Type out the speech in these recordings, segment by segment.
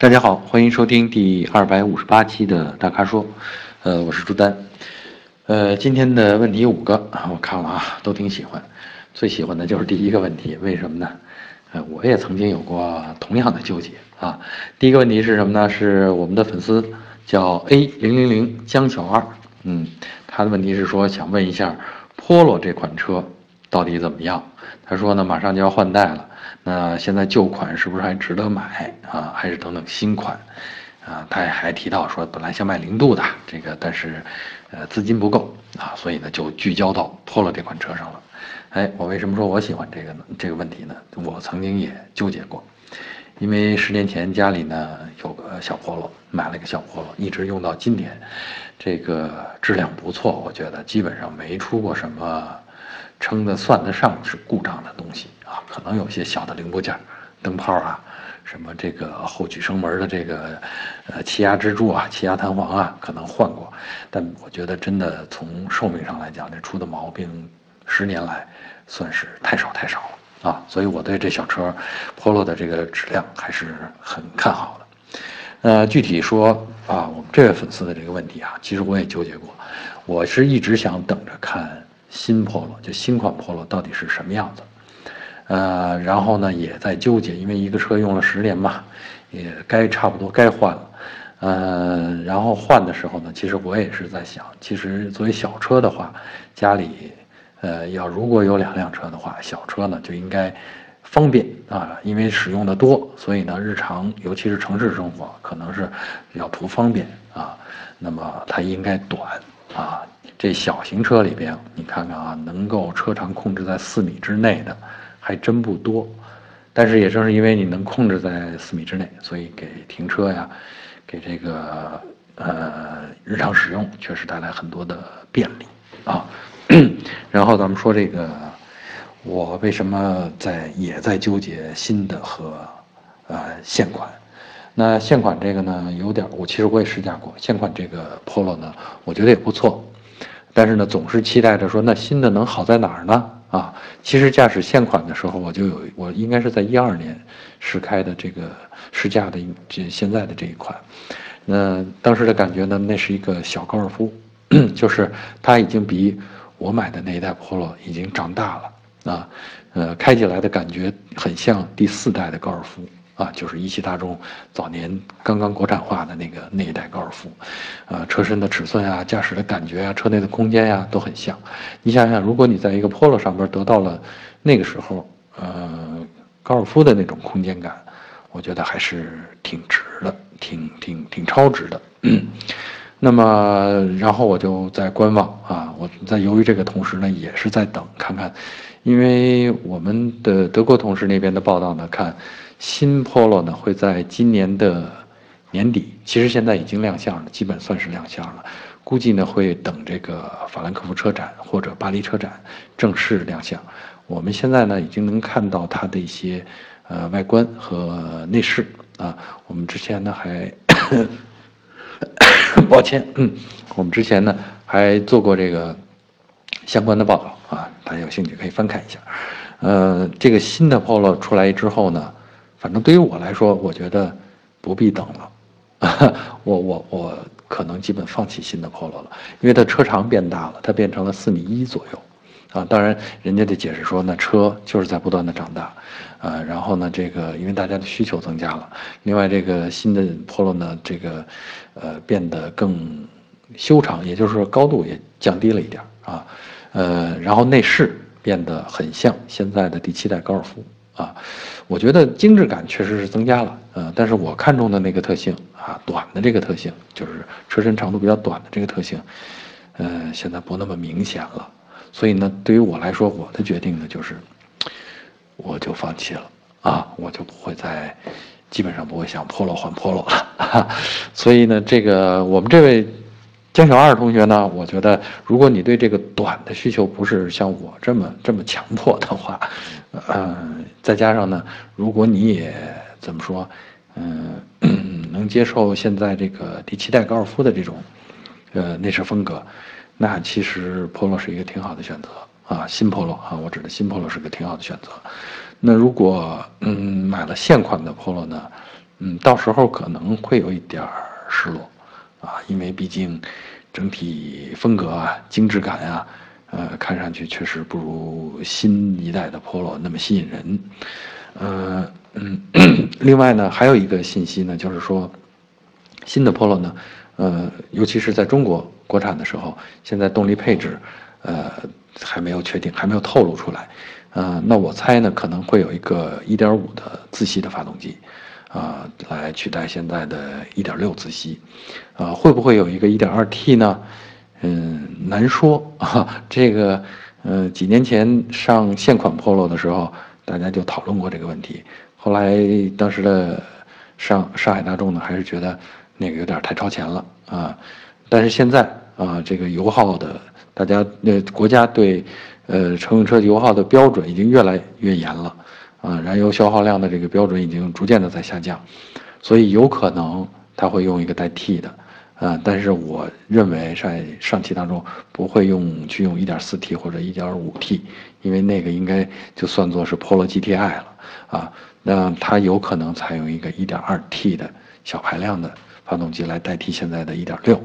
大家好，欢迎收听第二百五十八期的大咖说，呃，我是朱丹，呃，今天的问题五个，我看了啊，都挺喜欢，最喜欢的就是第一个问题，为什么呢？呃，我也曾经有过同样的纠结啊。第一个问题是什么呢？是我们的粉丝叫 A 零零零江小二，嗯，他的问题是说想问一下，Polo 这款车到底怎么样？他说呢，马上就要换代了。那现在旧款是不是还值得买啊？还是等等新款？啊，他也还提到说，本来想买零度的这个，但是，呃，资金不够啊，所以呢就聚焦到 Polo 这款车上了。哎，我为什么说我喜欢这个呢？这个问题呢，我曾经也纠结过，因为十年前家里呢有个小 Polo，买了一个小 Polo，一直用到今天，这个质量不错，我觉得基本上没出过什么。称得算得上是故障的东西啊，可能有些小的零部件，灯泡啊，什么这个后曲升门的这个呃气压支柱啊、气压弹簧啊，可能换过，但我觉得真的从寿命上来讲，这出的毛病十年来算是太少太少了啊，所以我对这小车 Polo 的这个质量还是很看好的。呃，具体说啊，我们这位粉丝的这个问题啊，其实我也纠结过，我是一直想等着看。新 Polo 就新款 Polo 到底是什么样子？呃，然后呢也在纠结，因为一个车用了十年嘛，也该差不多该换了。呃，然后换的时候呢，其实我也是在想，其实作为小车的话，家里呃要如果有两辆车的话，小车呢就应该方便啊，因为使用的多，所以呢日常尤其是城市生活可能是要图方便啊，那么它应该短啊。这小型车里边，你看看啊，能够车长控制在四米之内的，还真不多。但是也正是因为你能控制在四米之内，所以给停车呀，给这个呃日常使用确实带来很多的便利啊。然后咱们说这个，我为什么在也在纠结新的和呃现款？那现款这个呢，有点我其实我也试驾过现款这个 Polo 呢，我觉得也不错。但是呢，总是期待着说，那新的能好在哪儿呢？啊，其实驾驶现款的时候，我就有，我应该是在一二年试开的这个试驾的这现在的这一款，那当时的感觉呢，那是一个小高尔夫，就是它已经比我买的那一代 Polo 已经长大了啊，呃，开起来的感觉很像第四代的高尔夫。啊，就是一汽大众早年刚刚国产化的那个那一代高尔夫，呃，车身的尺寸啊，驾驶的感觉啊，车内的空间呀，都很像。你想想，如果你在一个 Polo 上边得到了那个时候，呃，高尔夫的那种空间感，我觉得还是挺值的，挺挺挺超值的。那么，然后我就在观望啊，我在由于这个同时呢，也是在等看看，因为我们的德国同事那边的报道呢，看。新 Polo 呢会在今年的年底，其实现在已经亮相了，基本算是亮相了。估计呢会等这个法兰克福车展或者巴黎车展正式亮相。我们现在呢已经能看到它的一些呃外观和内饰啊。我们之前呢还，抱歉，嗯，我们之前呢还做过这个相关的报道啊，大家有兴趣可以翻看一下。呃，这个新的 Polo 出来之后呢。反正对于我来说，我觉得不必等了，我我我可能基本放弃新的 Polo 了，因为它车长变大了，它变成了四米一左右，啊，当然人家的解释说，那车就是在不断的长大，呃，然后呢，这个因为大家的需求增加了，另外这个新的 Polo 呢，这个呃变得更修长，也就是说高度也降低了一点啊，呃，然后内饰变得很像现在的第七代高尔夫。啊，我觉得精致感确实是增加了，呃，但是我看中的那个特性啊，短的这个特性，就是车身长度比较短的这个特性，呃，现在不那么明显了，所以呢，对于我来说，我的决定呢就是，我就放弃了啊，我就不会再，基本上不会想 Polo 换 Polo 了，所以呢，这个我们这位。江小二同学呢？我觉得，如果你对这个短的需求不是像我这么这么强迫的话，嗯，再加上呢，如果你也怎么说，嗯，能接受现在这个第七代高尔夫的这种，呃，内饰风格，那其实 Polo 是一个挺好的选择啊，新 Polo 啊，我指的新 Polo 是个挺好的选择。那如果嗯买了现款的 Polo 呢，嗯，到时候可能会有一点失落，啊，因为毕竟整体风格啊、精致感啊，呃，看上去确实不如新一代的 Polo 那么吸引人。呃，嗯，另外呢，还有一个信息呢，就是说新的 Polo 呢，呃，尤其是在中国国产的时候，现在动力配置，呃，还没有确定，还没有透露出来。呃，那我猜呢，可能会有一个1.5的自吸的发动机，啊，来取代现在的1.6自吸，啊，会不会有一个 1.2T 呢？嗯，难说啊。这个，呃，几年前上现款 Polo 的时候，大家就讨论过这个问题。后来当时的上上海大众呢，还是觉得那个有点太超前了啊。但是现在啊，这个油耗的，大家呃国家对。呃，乘用车油耗的标准已经越来越严了，啊，燃油消耗量的这个标准已经逐渐的在下降，所以有可能它会用一个带 T 的，啊，但是我认为在上汽当中不会用去用 1.4T 或者 1.5T，因为那个应该就算作是 Polo GTI 了，啊，那它有可能采用一个 1.2T 的小排量的发动机来代替现在的1.6，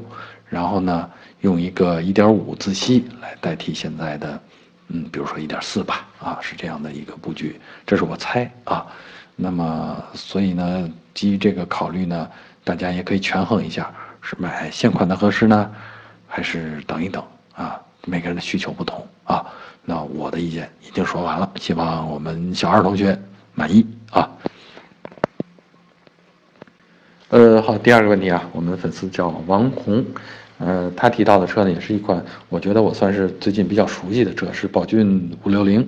然后呢，用一个一点五自吸来代替现在的。嗯，比如说一点四吧，啊，是这样的一个布局，这是我猜啊。那么，所以呢，基于这个考虑呢，大家也可以权衡一下，是买现款的合适呢，还是等一等啊？每个人的需求不同啊。那我的意见已经说完了，希望我们小二同学满意啊。呃，好，第二个问题啊，我们粉丝叫王红。呃，他提到的车呢，也是一款我觉得我算是最近比较熟悉的车，是宝骏五六零。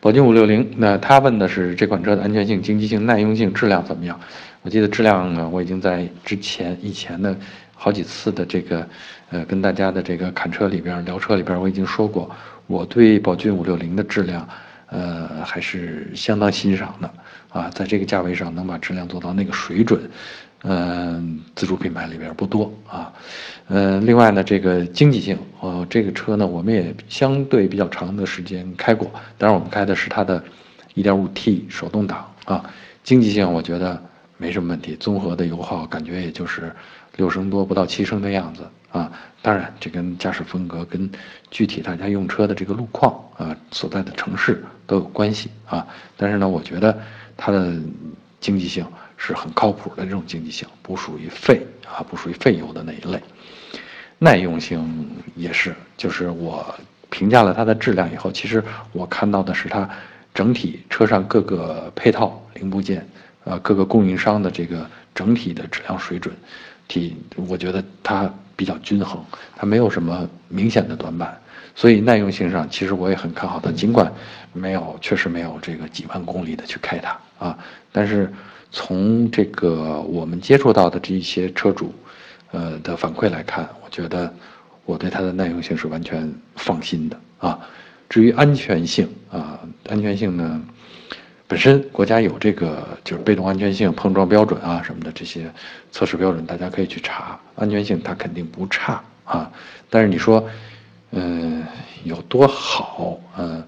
宝骏五六零，那他问的是这款车的安全性、经济性、耐用性、质量怎么样？我记得质量呢，我已经在之前以前的好几次的这个呃跟大家的这个侃车里边聊车里边我已经说过，我对宝骏五六零的质量呃还是相当欣赏的啊，在这个价位上能把质量做到那个水准。嗯，自主品牌里边不多啊。嗯，另外呢，这个经济性，哦，这个车呢，我们也相对比较长的时间开过，当然我们开的是它的 1.5T 手动挡啊。经济性我觉得没什么问题，综合的油耗感觉也就是六升多不到七升的样子啊。当然，这跟驾驶风格跟具体大家用车的这个路况啊，所在的城市都有关系啊。但是呢，我觉得它的经济性。是很靠谱的这种经济性，不属于废啊，不属于废油的那一类。耐用性也是，就是我评价了它的质量以后，其实我看到的是它整体车上各个配套零部件，呃，各个供应商的这个整体的质量水准，体我觉得它比较均衡，它没有什么明显的短板。所以耐用性上，其实我也很看好它，尽管没有确实没有这个几万公里的去开它啊，但是。从这个我们接触到的这一些车主，呃的反馈来看，我觉得我对它的耐用性是完全放心的啊。至于安全性啊，安全性呢，本身国家有这个就是被动安全性碰撞标准啊什么的这些测试标准，大家可以去查，安全性它肯定不差啊。但是你说，嗯，有多好？嗯，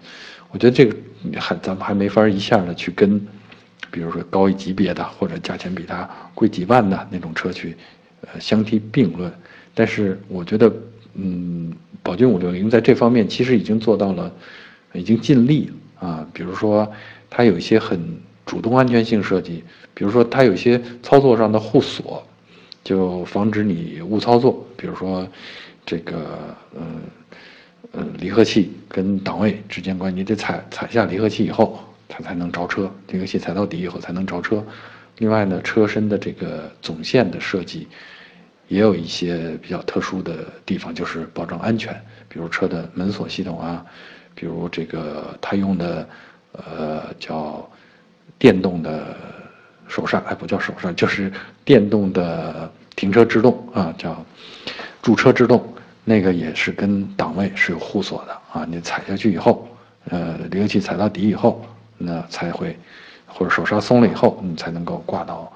我觉得这个还咱们还没法一下的去跟。比如说高一级别的，或者价钱比它贵几万的那种车去，呃，相提并论。但是我觉得，嗯，宝骏五六零在这方面其实已经做到了，已经尽力啊。比如说，它有一些很主动安全性设计，比如说它有一些操作上的护锁，就防止你误操作。比如说，这个，嗯，呃，离合器跟档位之间关系，你得踩踩下离合器以后。它才能着车，离合器踩到底以后才能着车。另外呢，车身的这个总线的设计，也有一些比较特殊的地方，就是保证安全。比如车的门锁系统啊，比如这个它用的，呃，叫电动的手刹，哎，不叫手刹，就是电动的停车制动啊，叫驻车制动。那个也是跟档位是有互锁的啊，你踩下去以后，呃，离合器踩到底以后。那才会，或者手刹松了以后，你才能够挂到，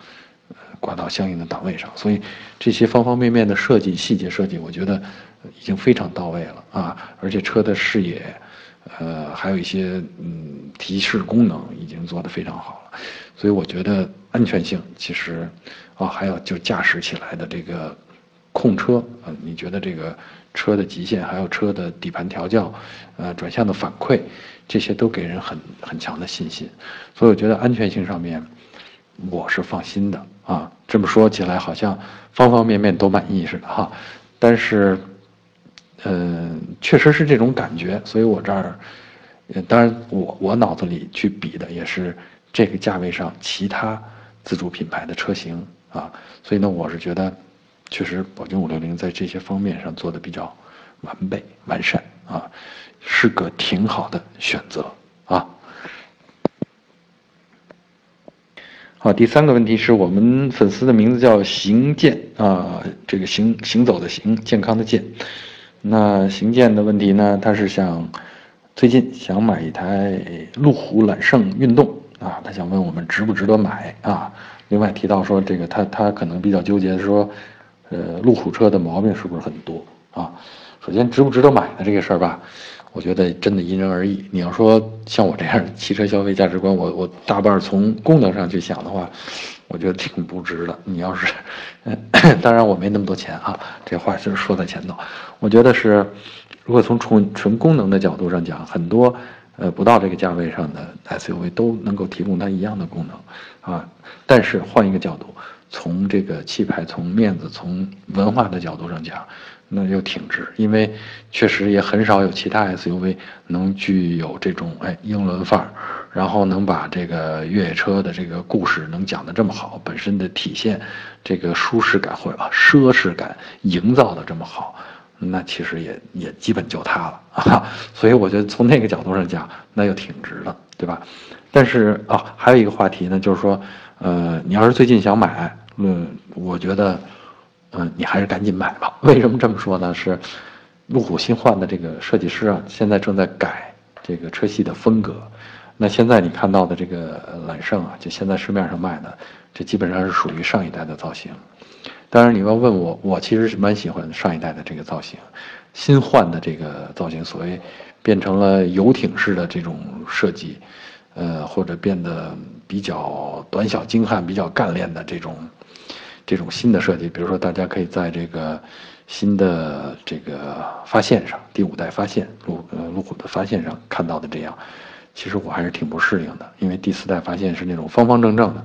挂到相应的档位上。所以这些方方面面的设计细节设计，我觉得已经非常到位了啊！而且车的视野，呃，还有一些嗯提示功能已经做得非常好了。所以我觉得安全性，其实，啊，还有就驾驶起来的这个控车啊，你觉得这个车的极限，还有车的底盘调教，呃，转向的反馈，这些都给人很很强的信心。所以我觉得安全性上面，我是放心的啊。这么说起来好像方方面面都满意似的哈，但是，嗯，确实是这种感觉。所以我这儿。当然，我我脑子里去比的也是这个价位上其他自主品牌的车型啊，所以呢，我是觉得，确实宝骏五六零在这些方面上做的比较完备完善啊，是个挺好的选择啊。好，第三个问题是我们粉丝的名字叫行健啊，这个行行走的行，健康的健。那行健的问题呢，他是想。最近想买一台路虎揽胜运动啊，他想问我们值不值得买啊？另外提到说这个他他可能比较纠结，说，呃，路虎车的毛病是不是很多啊？首先值不值得买的这个事儿吧，我觉得真的因人而异。你要说像我这样汽车消费价值观，我我大半从功能上去想的话，我觉得挺不值的。你要是，当然我没那么多钱啊，这话就是说在前头，我觉得是。如果从纯纯功能的角度上讲，很多，呃，不到这个价位上的 SUV 都能够提供它一样的功能，啊，但是换一个角度，从这个气派、从面子、从文化的角度上讲，那又挺值，因为确实也很少有其他 SUV 能具有这种哎英伦范儿，然后能把这个越野车的这个故事能讲得这么好，本身的体现这个舒适感或者奢侈感营造的这么好。那其实也也基本就它了啊，所以我觉得从那个角度上讲，那就挺值的，对吧？但是啊，还有一个话题呢，就是说，呃，你要是最近想买，嗯，我觉得，嗯，你还是赶紧买吧。为什么这么说呢？是路虎新换的这个设计师啊，现在正在改这个车系的风格。那现在你看到的这个揽胜啊，就现在市面上卖的，这基本上是属于上一代的造型。当然，你要问我，我其实是蛮喜欢上一代的这个造型，新换的这个造型，所谓变成了游艇式的这种设计，呃，或者变得比较短小精悍、比较干练的这种这种新的设计。比如说，大家可以在这个新的这个发现上，第五代发现路呃路虎的发现上看到的这样，其实我还是挺不适应的，因为第四代发现是那种方方正正的。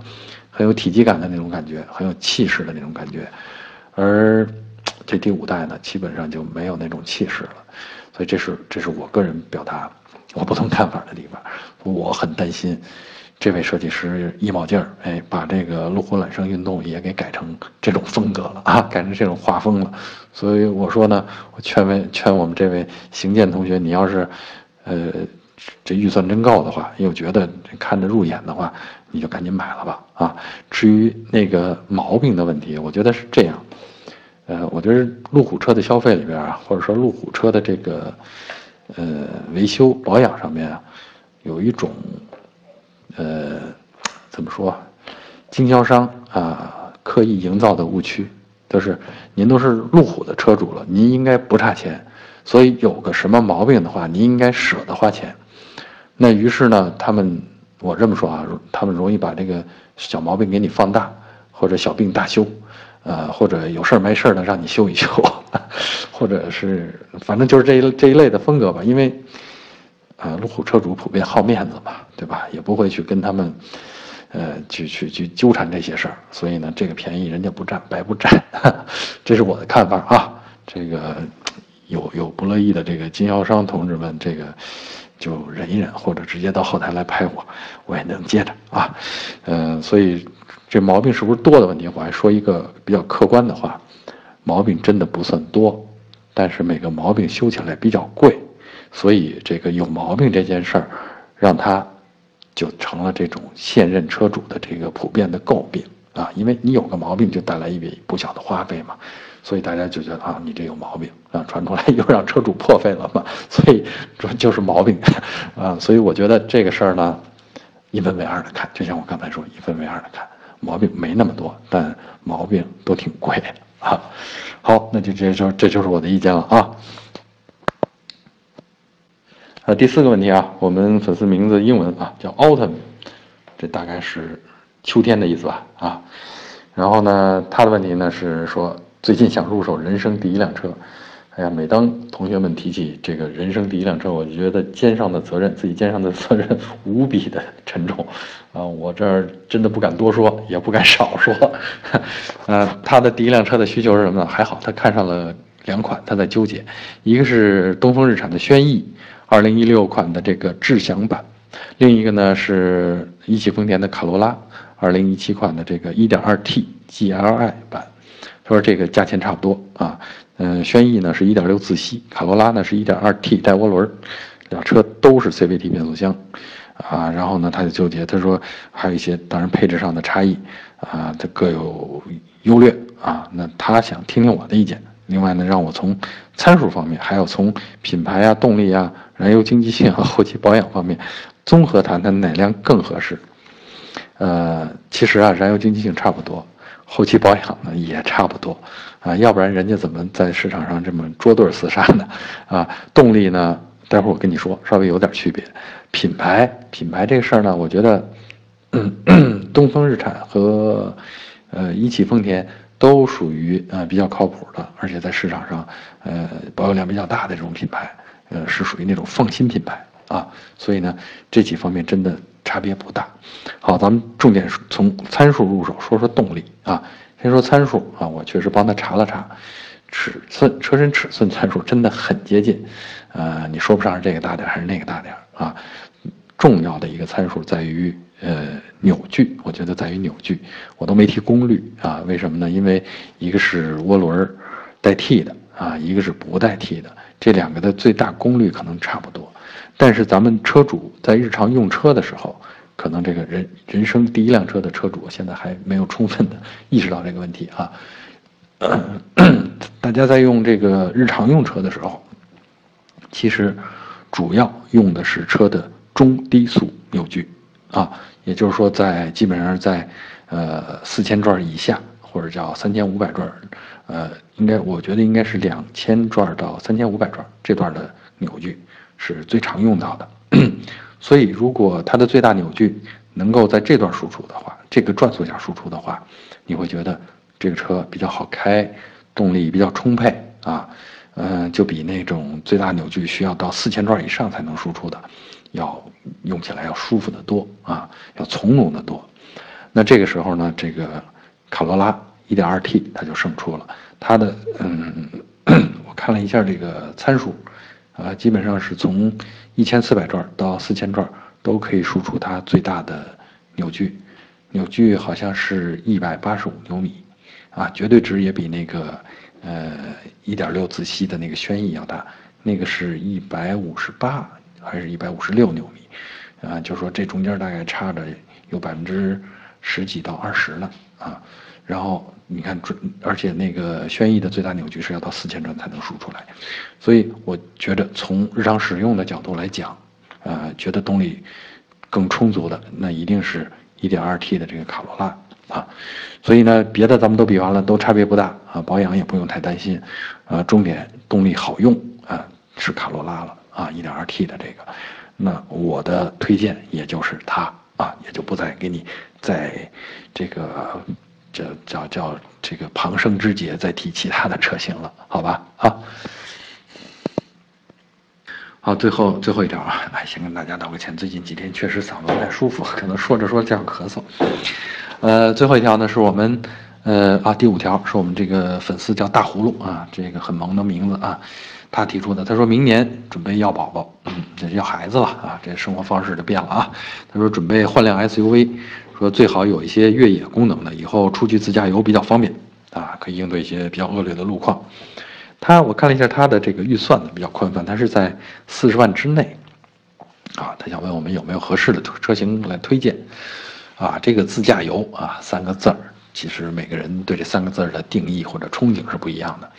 很有体积感的那种感觉，很有气势的那种感觉，而这第五代呢，基本上就没有那种气势了，所以这是这是我个人表达我不同看法的地方。我很担心这位设计师一卯劲儿，哎，把这个路虎揽胜运动也给改成这种风格了啊，改成这种画风了。所以我说呢，我劝位劝我们这位邢健同学，你要是呃这预算真够的话，又觉得看着入眼的话。你就赶紧买了吧啊！至于那个毛病的问题，我觉得是这样，呃，我觉得路虎车的消费里边啊，或者说路虎车的这个呃维修保养上面啊，有一种呃怎么说，经销商啊刻意营造的误区，就是您都是路虎的车主了，您应该不差钱，所以有个什么毛病的话，您应该舍得花钱。那于是呢，他们。我这么说啊，他们容易把这个小毛病给你放大，或者小病大修，呃，或者有事儿没事儿的让你修一修，或者是反正就是这一这一类的风格吧。因为，呃，路虎车主普遍好面子嘛，对吧？也不会去跟他们，呃，去去去纠缠这些事儿。所以呢，这个便宜人家不占白不占，这是我的看法啊。这个有有不乐意的这个经销商同志们，这个。就忍一忍，或者直接到后台来拍我，我也能接着啊。嗯，所以这毛病是不是多的问题，我还说一个比较客观的话，毛病真的不算多，但是每个毛病修起来比较贵，所以这个有毛病这件事儿，让他就成了这种现任车主的这个普遍的诟病啊，因为你有个毛病就带来一笔不小的花费嘛。所以大家就觉得啊，你这有毛病啊，传出来又让车主破费了嘛，所以这就是毛病 啊。所以我觉得这个事儿呢，一分为二的看，就像我刚才说，一分为二的看，毛病没那么多，但毛病都挺贵啊。好，那就这就这就是我的意见了啊。呃，第四个问题啊，我们粉丝名字英文啊叫 Autumn，这大概是秋天的意思吧，啊，然后呢，他的问题呢是说最近想入手人生第一辆车，哎呀，每当同学们提起这个人生第一辆车，我就觉得肩上的责任，自己肩上的责任无比的沉重，啊，我这儿真的不敢多说，也不敢少说，呃，他的第一辆车的需求是什么呢？还好，他看上了两款，他在纠结，一个是东风日产的轩逸，二零一六款的这个智享版。另一个呢是一汽丰田的卡罗拉，二零一七款的这个一点二 T GLI 版，他说这个价钱差不多啊，嗯，轩逸呢是一点六自吸，卡罗拉呢是一点二 T 带涡轮，俩车都是 CVT 变速箱，啊，然后呢他就纠结，他说还有一些当然配置上的差异，啊，它各有优劣啊，那他想听听我的意见，另外呢让我从参数方面，还有从品牌啊、动力啊、燃油经济性和 后期保养方面。综合谈谈哪辆更合适？呃，其实啊，燃油经济性差不多，后期保养呢也差不多，啊，要不然人家怎么在市场上这么捉对厮杀呢？啊，动力呢，待会儿我跟你说，稍微有点区别。品牌，品牌这个事儿呢，我觉得，东风日产和呃一汽丰田都属于呃比较靠谱的，而且在市场上呃保有量比较大的这种品牌，呃是属于那种放心品牌。啊，所以呢，这几方面真的差别不大。好，咱们重点从参数入手，说说动力啊。先说参数啊，我确实帮他查了查，尺寸、车身尺寸参数真的很接近。呃，你说不上是这个大点还是那个大点啊。重要的一个参数在于呃扭矩，我觉得在于扭矩，我都没提功率啊。为什么呢？因为一个是涡轮代替的啊，一个是不代替的，这两个的最大功率可能差不多。但是咱们车主在日常用车的时候，可能这个人人生第一辆车的车主现在还没有充分的意识到这个问题啊。大家在用这个日常用车的时候，其实主要用的是车的中低速扭矩啊，也就是说在基本上在呃四千转以下或者叫三千五百转，呃，应该我觉得应该是两千转到三千五百转这段的扭矩。是最常用到的，所以如果它的最大扭矩能够在这段输出的话，这个转速下输出的话，你会觉得这个车比较好开，动力比较充沛啊，嗯，就比那种最大扭矩需要到四千转以上才能输出的，要用起来要舒服得多啊，要从容得多。那这个时候呢，这个卡罗拉 1.2T 它就胜出了，它的嗯，我看了一下这个参数。啊，基本上是从一千四百转到四千转都可以输出它最大的扭矩，扭矩好像是一百八十五牛米，啊，绝对值也比那个呃一点六自吸的那个轩逸要大，那个是一百五十八还是一百五十六牛米，啊，就说这中间大概差着有百分之十几到二十了啊，然后。你看准，而且那个轩逸的最大扭矩是要到四千转才能输出来，所以我觉得从日常使用的角度来讲，呃，觉得动力更充足的那一定是 1.2T 的这个卡罗拉啊。所以呢，别的咱们都比完了，都差别不大啊，保养也不用太担心，啊，重点动力好用啊，是卡罗拉了啊一点二 T 的这个。那我的推荐也就是它啊，也就不再给你在这个。叫叫叫这个旁生之节，再提其他的车型了，好吧？啊，好，最后最后一条啊，来先跟大家道个歉，最近几天确实嗓子不太舒服，可能说着说着这样咳嗽。呃，最后一条呢，是我们呃啊第五条是我们这个粉丝叫大葫芦啊，这个很萌的名字啊，他提出的，他说明年准备要宝宝，嗯，这要孩子了啊，这生活方式就变了啊，他说准备换辆 SUV。说最好有一些越野功能的，以后出去自驾游比较方便，啊，可以应对一些比较恶劣的路况。他我看了一下他的这个预算呢比较宽泛，他是在四十万之内，啊，他想问我们有没有合适的车型来推荐，啊，这个自驾游啊三个字儿，其实每个人对这三个字儿的定义或者憧憬是不一样的。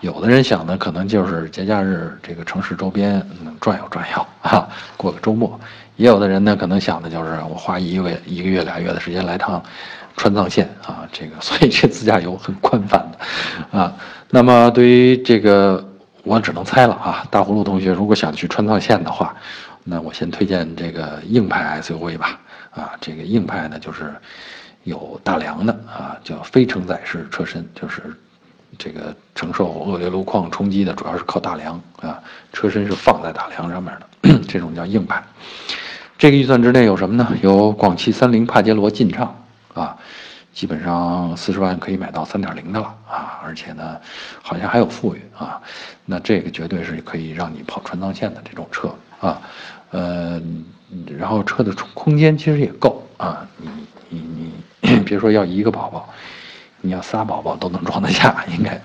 有的人想的可能就是节假日这个城市周边转悠转悠 啊，过个周末；也有的人呢可能想的就是我花一个月、一个月、俩月的时间来趟川藏线啊，这个 所以这自驾游很宽泛的啊。那么对于这个，我只能猜了啊。大葫芦同学如果想去川藏线的话，那我先推荐这个硬派 SUV 吧，啊，这个硬派呢就是有大梁的啊，叫非承载式车身，就是这个承受恶劣路况冲击的主要是靠大梁啊，车身是放在大梁上面的，这种叫硬派。这个预算之内有什么呢？有广汽三菱帕杰罗劲畅啊。基本上四十万可以买到三点零的了啊，而且呢，好像还有富裕啊，那这个绝对是可以让你跑川藏线的这种车啊，呃，然后车的空间其实也够啊，你你你 别说要一个宝宝，你要仨宝宝都能装得下 应该，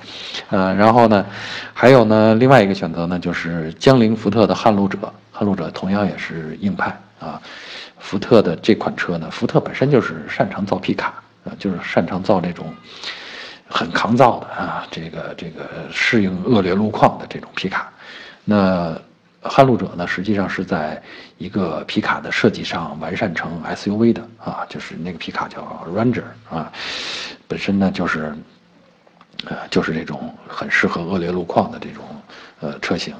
呃，然后呢，还有呢，另外一个选择呢就是江铃福特的撼路者，撼路者同样也是硬派啊，福特的这款车呢，福特本身就是擅长造皮卡。啊，就是擅长造这种很抗造的啊，这个这个适应恶劣路况的这种皮卡。那撼路者呢，实际上是在一个皮卡的设计上完善成 SUV 的啊，就是那个皮卡叫 Ranger 啊，本身呢就是呃就是这种很适合恶劣路况的这种呃车型，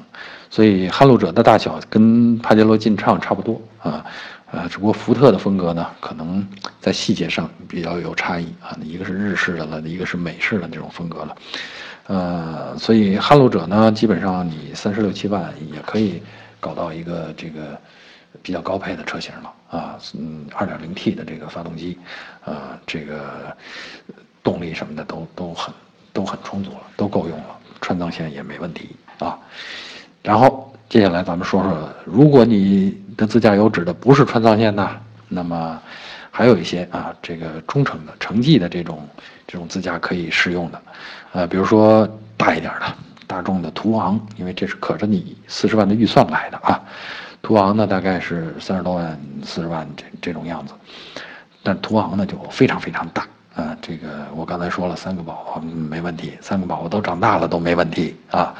所以撼路者的大小跟帕杰罗劲畅差不多啊。呃，只不过福特的风格呢，可能在细节上比较有差异啊。一个是日式的了，一个是美式的这种风格了。呃，所以撼路者呢，基本上你三十六七万也可以搞到一个这个比较高配的车型了啊。嗯，二点零 T 的这个发动机，呃，这个动力什么的都都很都很充足了，都够用了，川藏线也没问题啊。然后接下来咱们说说，如果你。的自驾游指的不是川藏线呢，那么还有一些啊，这个中程的、城际的这种这种自驾可以适用的，呃，比如说大一点的大众的途昂，因为这是可着你四十万的预算来的啊。途昂呢大概是三十多万、四十万这这种样子，但途昂呢就非常非常大啊。这个我刚才说了，三个宝宝没问题，三个宝宝都长大了都没问题啊。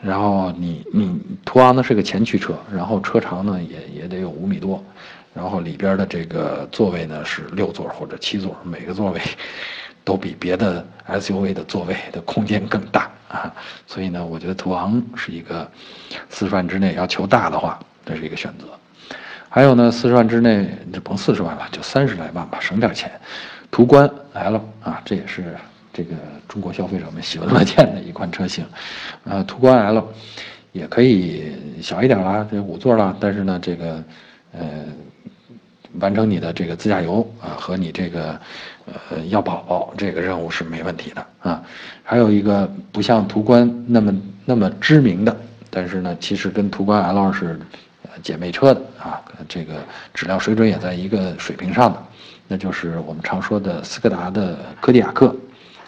然后你你途昂呢是个前驱车，然后车长呢也也得有五米多，然后里边的这个座位呢是六座或者七座，每个座位都比别的 SUV 的座位的空间更大啊，所以呢，我觉得途昂是一个四十万之内要求大的话，这是一个选择。还有呢，四十万之内就甭四十万了，就三十来万吧，省点钱。途观 L 啊，这也是。这个中国消费者们喜闻乐见的一款车型，呃，途观 L 也可以小一点啦，这五座啦，但是呢，这个呃，完成你的这个自驾游啊和你这个呃要宝宝这个任务是没问题的啊。还有一个不像途观那么那么知名的，但是呢，其实跟途观 L 是姐妹车的啊，这个质量水准也在一个水平上的，那就是我们常说的斯柯达的柯迪亚克。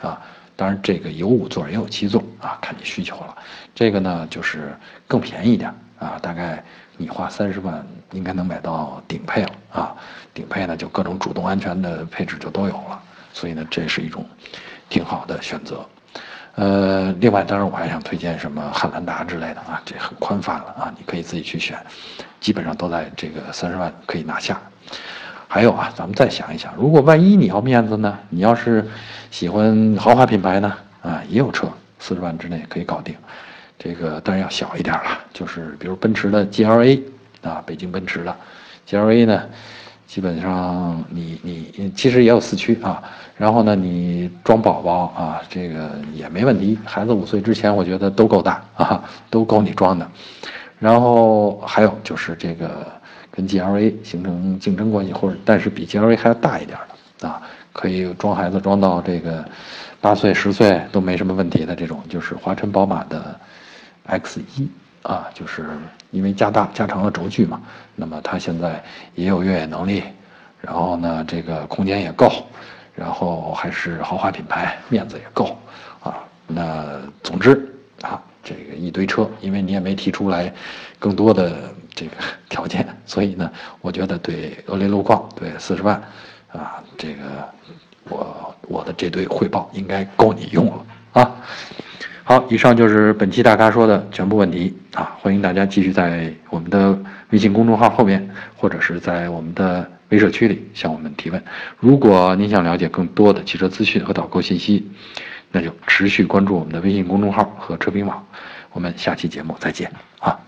啊，当然这个有五座也有七座啊，看你需求了。这个呢就是更便宜一点啊，大概你花三十万应该能买到顶配了啊。顶配呢就各种主动安全的配置就都有了，所以呢这是一种挺好的选择。呃，另外当然我还想推荐什么汉兰达之类的啊，这很宽泛了啊，你可以自己去选，基本上都在这个三十万可以拿下。还有啊，咱们再想一想，如果万一你要面子呢？你要是喜欢豪华品牌呢？啊，也有车，四十万之内可以搞定。这个当然要小一点了，就是比如奔驰的 GLA 啊，北京奔驰的 GLA 呢，基本上你你其实也有四驱啊。然后呢，你装宝宝啊，这个也没问题。孩子五岁之前，我觉得都够大啊，都够你装的。然后还有就是这个。跟 GLA 形成竞争关系，或者但是比 GLA 还要大一点的啊，可以装孩子装到这个八岁十岁都没什么问题的这种，就是华晨宝马的 X 一啊，就是因为加大加长了轴距嘛，那么它现在也有越野能力，然后呢这个空间也够，然后还是豪华品牌，面子也够啊，那总之啊这个一堆车，因为你也没提出来更多的。这个 条件，所以呢，我觉得对恶劣路况，对四十万，啊，这个我我的这堆汇报应该够你用了啊。好，以上就是本期大咖说的全部问题啊，欢迎大家继续在我们的微信公众号后面，或者是在我们的微社区里向我们提问。如果您想了解更多的汽车资讯和导购信息，那就持续关注我们的微信公众号和车评网。我们下期节目再见啊。